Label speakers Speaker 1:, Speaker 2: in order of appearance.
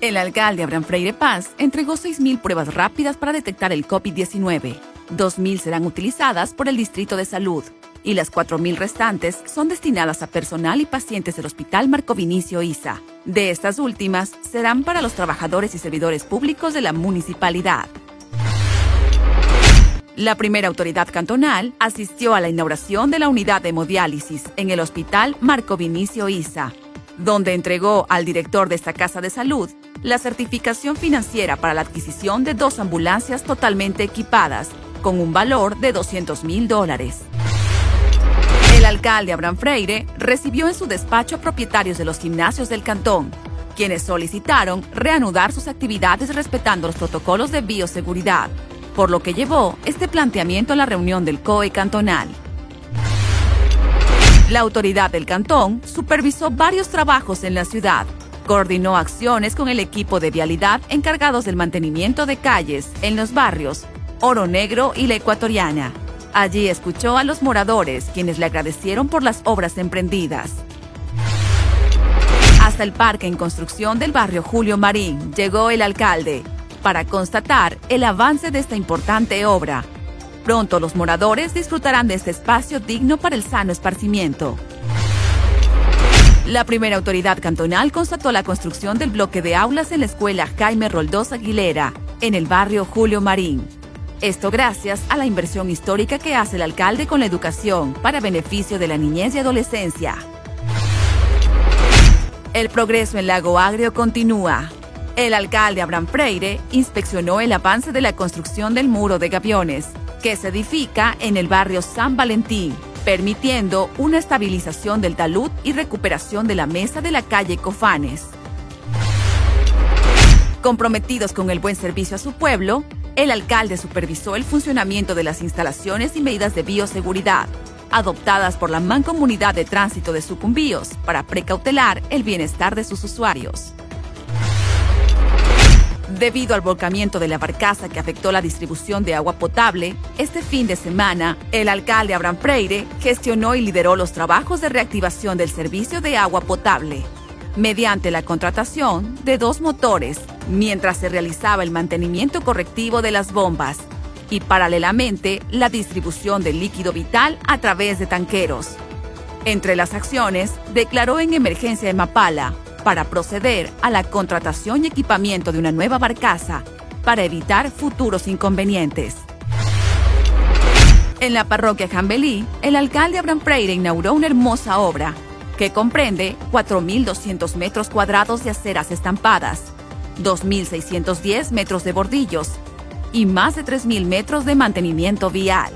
Speaker 1: El alcalde Abraham Freire Paz entregó 6.000 pruebas rápidas para detectar el COVID-19. 2.000 serán utilizadas por el Distrito de Salud y las 4.000 restantes son destinadas a personal y pacientes del Hospital Marco Vinicio Isa. De estas últimas serán para los trabajadores y servidores públicos de la municipalidad. La primera autoridad cantonal asistió a la inauguración de la unidad de hemodiálisis en el Hospital Marco Vinicio Isa, donde entregó al director de esta casa de salud la certificación financiera para la adquisición de dos ambulancias totalmente equipadas, con un valor de 200 mil dólares. El alcalde Abraham Freire recibió en su despacho a propietarios de los gimnasios del cantón, quienes solicitaron reanudar sus actividades respetando los protocolos de bioseguridad, por lo que llevó este planteamiento a la reunión del COE cantonal. La autoridad del cantón supervisó varios trabajos en la ciudad, Coordinó acciones con el equipo de vialidad encargados del mantenimiento de calles en los barrios Oro Negro y La Ecuatoriana. Allí escuchó a los moradores, quienes le agradecieron por las obras emprendidas. Hasta el parque en construcción del barrio Julio Marín llegó el alcalde para constatar el avance de esta importante obra. Pronto los moradores disfrutarán de este espacio digno para el sano esparcimiento. La primera autoridad cantonal constató la construcción del bloque de aulas en la escuela Jaime Roldós Aguilera, en el barrio Julio Marín. Esto gracias a la inversión histórica que hace el alcalde con la educación para beneficio de la niñez y adolescencia. El progreso en Lago Agrio continúa. El alcalde Abraham Freire inspeccionó el avance de la construcción del muro de gaviones, que se edifica en el barrio San Valentín, permitiendo una estabilización del talud y recuperación de la mesa de la calle Cofanes. Comprometidos con el buen servicio a su pueblo, el alcalde supervisó el funcionamiento de las instalaciones y medidas de bioseguridad adoptadas por la Mancomunidad de Tránsito de Sucumbíos para precautelar el bienestar de sus usuarios. Debido al volcamiento de la barcaza que afectó la distribución de agua potable, este fin de semana, el alcalde Abraham Freire gestionó y lideró los trabajos de reactivación del servicio de agua potable, mediante la contratación de dos motores, mientras se realizaba el mantenimiento correctivo de las bombas y paralelamente la distribución del líquido vital a través de tanqueros. Entre las acciones, declaró en emergencia en Mapala para proceder a la contratación y equipamiento de una nueva barcaza para evitar futuros inconvenientes. En la parroquia Jambelí, el alcalde Abraham Freire inauguró una hermosa obra que comprende 4.200 metros cuadrados de aceras estampadas, 2.610 metros de bordillos y más de 3.000 metros de mantenimiento vial.